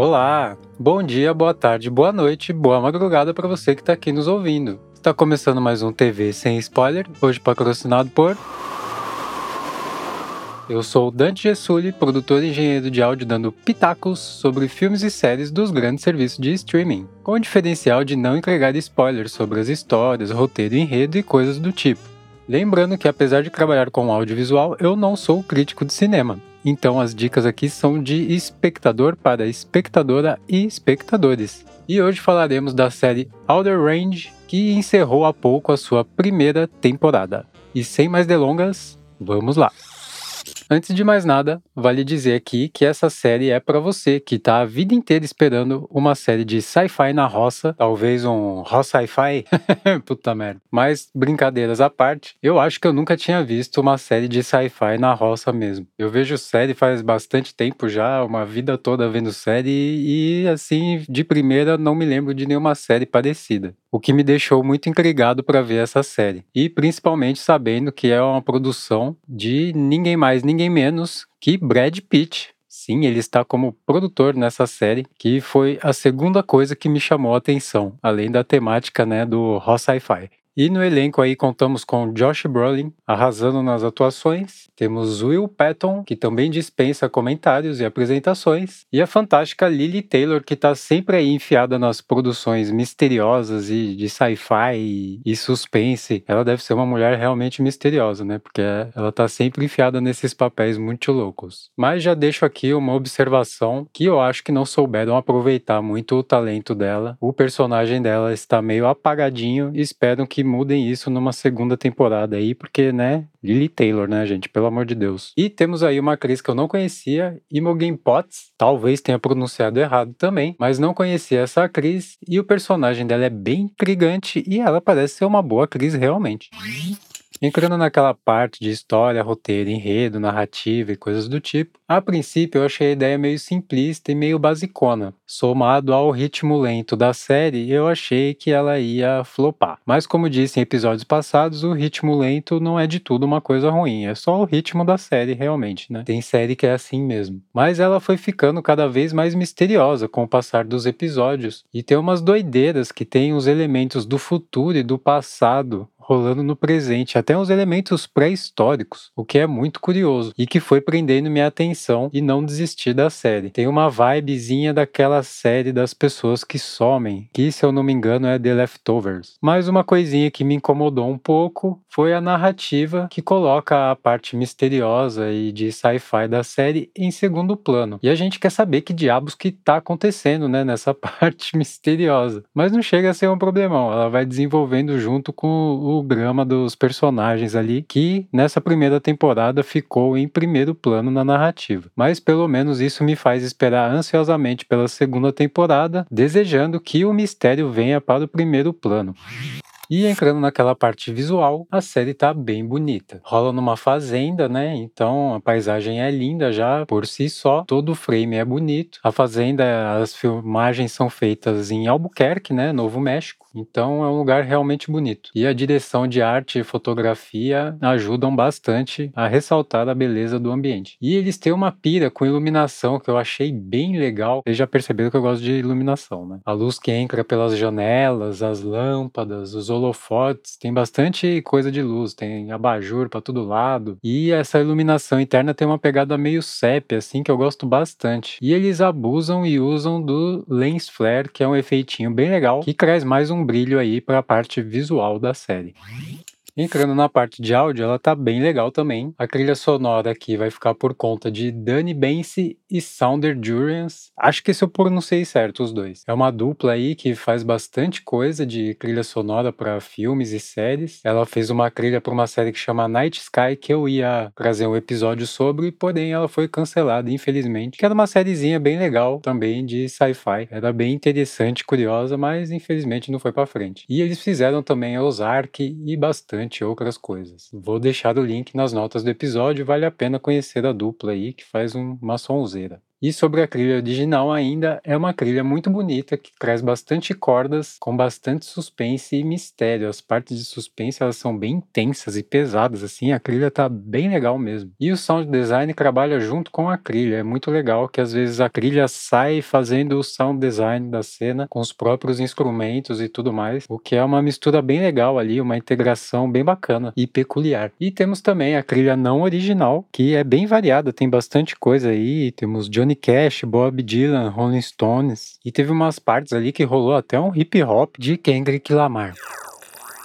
Olá, bom dia, boa tarde, boa noite, boa madrugada para você que está aqui nos ouvindo. Está começando mais um TV sem spoiler, hoje patrocinado por. Eu sou Dante Gessuli, produtor e engenheiro de áudio, dando pitacos sobre filmes e séries dos grandes serviços de streaming, com o diferencial de não entregar spoilers sobre as histórias, roteiro, enredo e coisas do tipo. Lembrando que, apesar de trabalhar com audiovisual, eu não sou crítico de cinema. Então, as dicas aqui são de espectador para espectadora e espectadores. E hoje falaremos da série Outer Range, que encerrou há pouco a sua primeira temporada. E sem mais delongas, vamos lá! Antes de mais nada, vale dizer aqui que essa série é para você que tá a vida inteira esperando uma série de sci-fi na roça, talvez um roça sci-fi. Puta merda. Mas brincadeiras à parte, eu acho que eu nunca tinha visto uma série de sci-fi na roça mesmo. Eu vejo série faz bastante tempo já, uma vida toda vendo série e assim, de primeira não me lembro de nenhuma série parecida o que me deixou muito intrigado para ver essa série. E principalmente sabendo que é uma produção de ninguém mais, ninguém menos que Brad Pitt. Sim, ele está como produtor nessa série, que foi a segunda coisa que me chamou a atenção, além da temática né, do Raw Sci-Fi. E no elenco aí contamos com Josh Brolin arrasando nas atuações, temos Will Patton, que também dispensa comentários e apresentações, e a fantástica Lily Taylor, que está sempre aí enfiada nas produções misteriosas e de sci-fi e suspense. Ela deve ser uma mulher realmente misteriosa, né? Porque ela está sempre enfiada nesses papéis muito loucos. Mas já deixo aqui uma observação que eu acho que não souberam aproveitar muito o talento dela. O personagem dela está meio apagadinho e espero que mudem isso numa segunda temporada aí, porque, né, Lily Taylor, né, gente? Pelo amor de Deus. E temos aí uma atriz que eu não conhecia, Imogen Potts. Talvez tenha pronunciado errado também, mas não conhecia essa atriz e o personagem dela é bem intrigante e ela parece ser uma boa atriz realmente. Entrando naquela parte de história, roteiro, enredo, narrativa e coisas do tipo, a princípio eu achei a ideia meio simplista e meio basicona. Somado ao ritmo lento da série, eu achei que ela ia flopar. Mas como disse em episódios passados, o ritmo lento não é de tudo uma coisa ruim, é só o ritmo da série realmente, né? Tem série que é assim mesmo. Mas ela foi ficando cada vez mais misteriosa com o passar dos episódios e tem umas doideiras que tem os elementos do futuro e do passado rolando no presente, até uns elementos pré-históricos, o que é muito curioso e que foi prendendo minha atenção e não desistir da série. Tem uma vibezinha daquela série das pessoas que somem, que se eu não me engano é The Leftovers. Mas uma coisinha que me incomodou um pouco foi a narrativa que coloca a parte misteriosa e de sci-fi da série em segundo plano. E a gente quer saber que diabos que tá acontecendo, né, nessa parte misteriosa. Mas não chega a ser um problemão, ela vai desenvolvendo junto com o o drama dos personagens ali, que nessa primeira temporada ficou em primeiro plano na narrativa. Mas pelo menos isso me faz esperar ansiosamente pela segunda temporada, desejando que o mistério venha para o primeiro plano. E entrando naquela parte visual, a série tá bem bonita. Rola numa fazenda, né? Então a paisagem é linda já por si só. Todo o frame é bonito. A fazenda, as filmagens são feitas em Albuquerque, né? Novo México. Então é um lugar realmente bonito. E a direção de arte e fotografia ajudam bastante a ressaltar a beleza do ambiente. E eles têm uma pira com iluminação que eu achei bem legal. Vocês já perceberam que eu gosto de iluminação, né? A luz que entra pelas janelas, as lâmpadas, os holofotes, tem bastante coisa de luz, tem abajur para todo lado. E essa iluminação interna tem uma pegada meio sépia, assim, que eu gosto bastante. E eles abusam e usam do lens flare, que é um efeitinho bem legal, que traz mais um brilho aí para a parte visual da série. Entrando na parte de áudio, ela tá bem legal também. A trilha sonora aqui vai ficar por conta de Danny Bense e Sounder Durance. Acho que esse eu pronunciei certo os dois. É uma dupla aí que faz bastante coisa de trilha sonora para filmes e séries. Ela fez uma trilha para uma série que chama Night Sky que eu ia trazer um episódio sobre, porém ela foi cancelada, infelizmente. Que era uma sériezinha bem legal também de sci-fi. Era bem interessante, curiosa, mas infelizmente não foi para frente. E eles fizeram também Ozark e bastante bastante outras coisas. Vou deixar o link nas notas do episódio, vale a pena conhecer a dupla aí que faz uma sonzeira. Cruzeiro E sobre a trilha original ainda, é uma trilha muito bonita que traz bastante cordas com bastante suspense e mistério. As partes de suspense elas são bem intensas e pesadas assim, a trilha tá bem legal mesmo. E o sound design trabalha junto com a trilha, é muito legal que às vezes a trilha sai fazendo o sound design da cena com os próprios instrumentos e tudo mais, o que é uma mistura bem legal ali, uma integração bem bacana e peculiar. E temos também a trilha não original, que é bem variada, tem bastante coisa aí, temos Johnny Cash, Bob Dylan, Rolling Stones, e teve umas partes ali que rolou até um hip hop de Kendrick Lamar.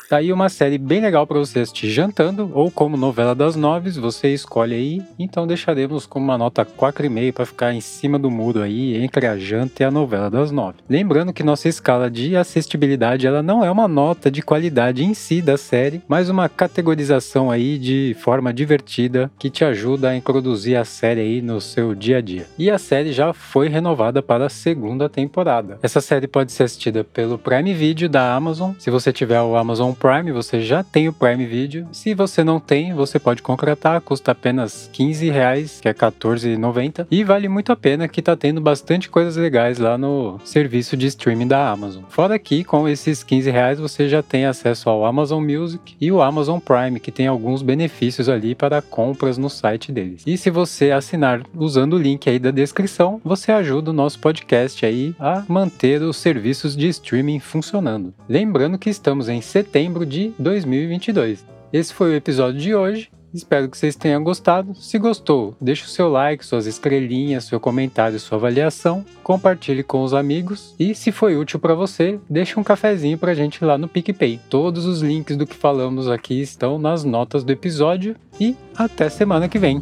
Tá aí uma série bem legal para você assistir jantando ou como novela das nove, você escolhe aí. Então deixaremos com uma nota 4,5 para ficar em cima do muro aí entre a janta e a novela das nove. Lembrando que nossa escala de assistibilidade ela não é uma nota de qualidade em si da série, mas uma categorização aí de forma divertida que te ajuda a introduzir a série aí no seu dia a dia. E a série já foi renovada para a segunda temporada. Essa série pode ser assistida pelo Prime Video da Amazon. Se você tiver o Amazon Prime, você já tem o Prime Video. Se você não tem, você pode contratar, custa apenas 15 reais, que é 14,90 e vale muito a pena que tá tendo bastante coisas legais lá no serviço de streaming da Amazon. Fora que com esses 15 reais você já tem acesso ao Amazon Music e o Amazon Prime, que tem alguns benefícios ali para compras no site deles. E se você assinar usando o link aí da descrição, você ajuda o nosso podcast aí a manter os serviços de streaming funcionando. Lembrando que estamos em setembro setembro de 2022. Esse foi o episódio de hoje. Espero que vocês tenham gostado. Se gostou, deixe o seu like, suas estrelinhas, seu comentário, sua avaliação, compartilhe com os amigos e, se foi útil para você, deixe um cafezinho para a gente lá no PicPay. Todos os links do que falamos aqui estão nas notas do episódio e até semana que vem.